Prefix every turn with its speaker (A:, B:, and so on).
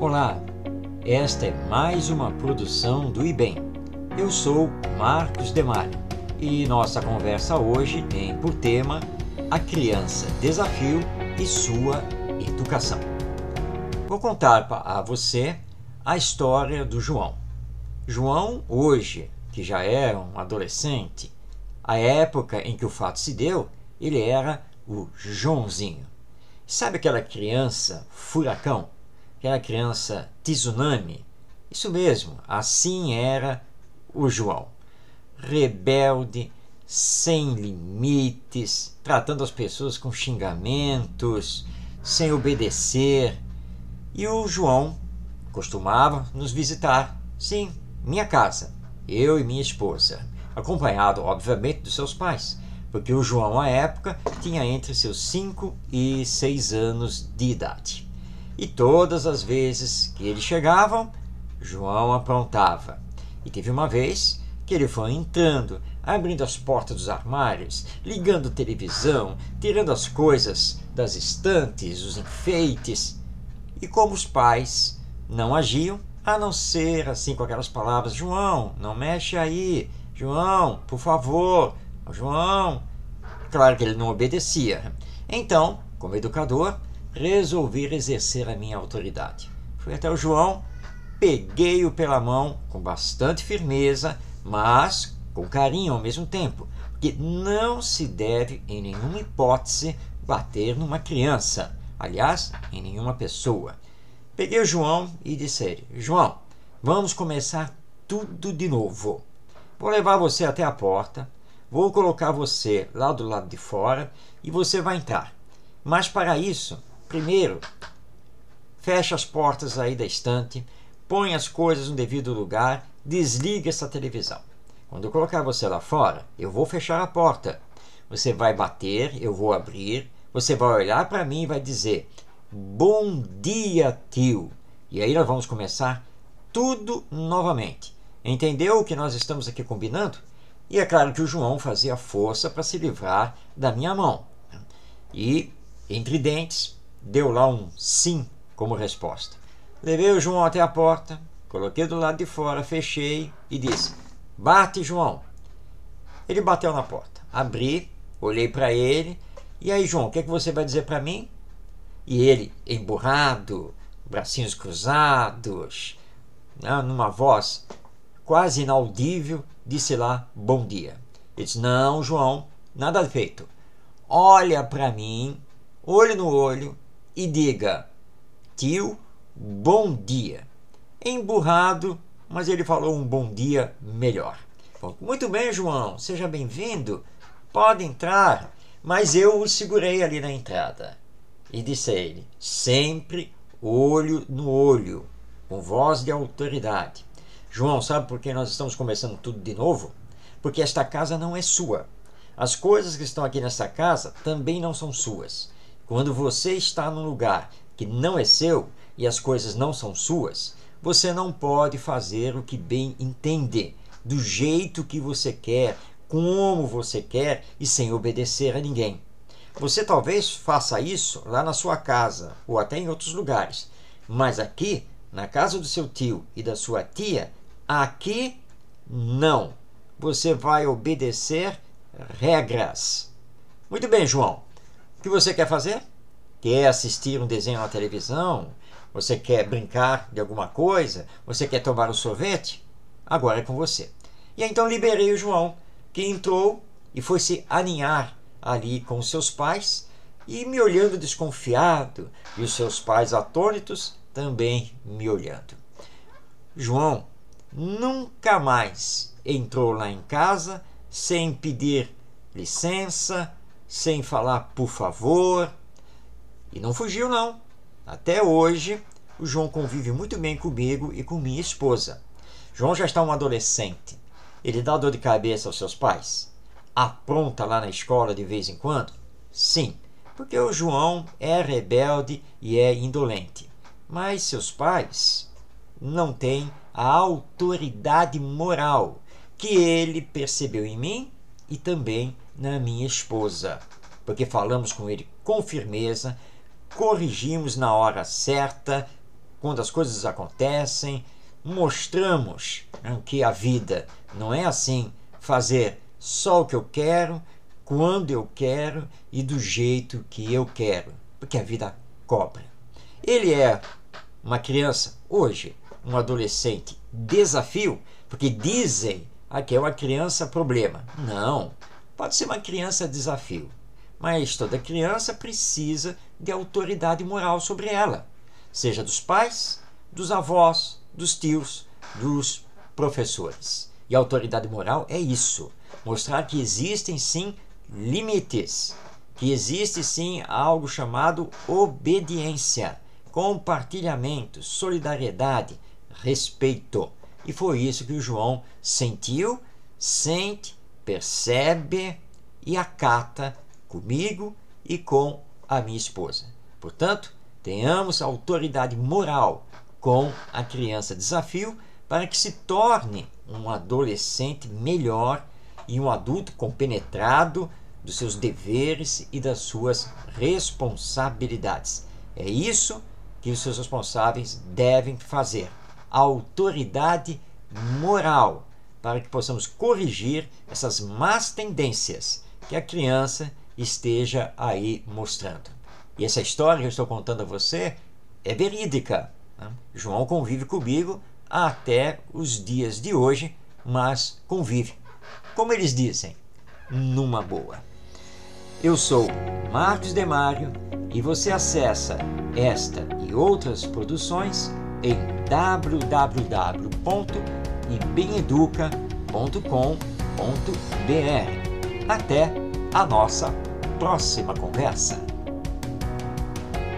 A: Olá, esta é mais uma produção do IBEM. Eu sou Marcos Demário e nossa conversa hoje tem por tema a criança desafio e sua educação. Vou contar a você a história do João. João, hoje, que já é um adolescente, a época em que o fato se deu, ele era o Joãozinho. Sabe aquela criança furacão? Aquela criança tsunami? Isso mesmo, assim era o João. Rebelde, sem limites, tratando as pessoas com xingamentos, sem obedecer. E o João costumava nos visitar, sim, minha casa, eu e minha esposa, acompanhado, obviamente, dos seus pais, porque o João, à época, tinha entre seus 5 e 6 anos de idade. E todas as vezes que eles chegavam, João aprontava. E teve uma vez que ele foi entrando, abrindo as portas dos armários, ligando televisão, tirando as coisas das estantes, os enfeites. E como os pais não agiam, a não ser assim com aquelas palavras: João, não mexe aí, João, por favor, João. Claro que ele não obedecia. Então, como educador, resolvi exercer a minha autoridade. Fui até o João, peguei-o pela mão com bastante firmeza, mas com carinho ao mesmo tempo, porque não se deve, em nenhuma hipótese, bater numa criança, aliás, em nenhuma pessoa. Peguei o João e disse João, vamos começar tudo de novo. Vou levar você até a porta, vou colocar você lá do lado de fora e você vai entrar. Mas para isso, primeiro, feche as portas aí da estante, põe as coisas no devido lugar, desliga essa televisão. Quando eu colocar você lá fora, eu vou fechar a porta. Você vai bater, eu vou abrir, você vai olhar para mim e vai dizer: Bom dia, tio! E aí nós vamos começar tudo novamente. Entendeu o que nós estamos aqui combinando? E é claro que o João fazia força para se livrar da minha mão. E, entre dentes, deu lá um sim como resposta. Levei o João até a porta, coloquei do lado de fora, fechei e disse: Bate, João. Ele bateu na porta. Abri, olhei para ele. E aí, João, o que, é que você vai dizer para mim? E ele, emburrado, bracinhos cruzados, né, numa voz quase inaudível, disse lá: Bom dia. Ele disse: Não, João, nada feito. Olha para mim, olho no olho, e diga: Tio, bom dia. Emburrado, mas ele falou um bom dia melhor. Muito bem, João, seja bem-vindo. Pode entrar. Mas eu o segurei ali na entrada e disse a ele: sempre olho no olho, com voz de autoridade. João, sabe por que nós estamos começando tudo de novo? Porque esta casa não é sua. As coisas que estão aqui nessa casa também não são suas. Quando você está num lugar que não é seu e as coisas não são suas, você não pode fazer o que bem entender, do jeito que você quer, como você quer e sem obedecer a ninguém. Você talvez faça isso lá na sua casa ou até em outros lugares, mas aqui, na casa do seu tio e da sua tia, aqui não. Você vai obedecer regras. Muito bem, João. O que você quer fazer? Quer assistir um desenho na televisão? Você quer brincar de alguma coisa? Você quer tomar um sorvete? Agora é com você. E então liberei o João, que entrou e foi se aninhar ali com seus pais e me olhando desconfiado, e os seus pais atônitos também me olhando. João nunca mais entrou lá em casa sem pedir licença, sem falar por favor, e não fugiu não. Até hoje, o João convive muito bem comigo e com minha esposa. João já está um adolescente. Ele dá dor de cabeça aos seus pais? apronta lá na escola de vez em quando? Sim, porque o João é rebelde e é indolente. Mas seus pais não têm a autoridade moral que ele percebeu em mim e também na minha esposa. Porque falamos com ele com firmeza, corrigimos na hora certa, quando as coisas acontecem, mostramos né, que a vida não é assim fazer só o que eu quero, quando eu quero e do jeito que eu quero, porque a vida cobra. Ele é uma criança hoje, um adolescente desafio, porque dizem que é uma criança problema. Não, pode ser uma criança desafio, mas toda criança precisa de autoridade moral sobre ela, seja dos pais, dos avós, dos tios, dos professores. E autoridade moral é isso: mostrar que existem sim limites, que existe sim algo chamado obediência, compartilhamento, solidariedade, respeito. E foi isso que o João sentiu, sente, percebe e acata comigo e com a minha esposa. Portanto, tenhamos autoridade moral com a criança desafio para que se torne um adolescente melhor e um adulto compenetrado dos seus deveres e das suas responsabilidades. É isso que os seus responsáveis devem fazer. Autoridade moral para que possamos corrigir essas más tendências que a criança esteja aí mostrando. E essa história que eu estou contando a você é verídica. Né? João convive comigo até os dias de hoje, mas convive como eles dizem, numa boa. Eu sou Marcos Demário e você acessa esta e outras produções em www.ibeneduca.com.br. Até a nossa próxima conversa.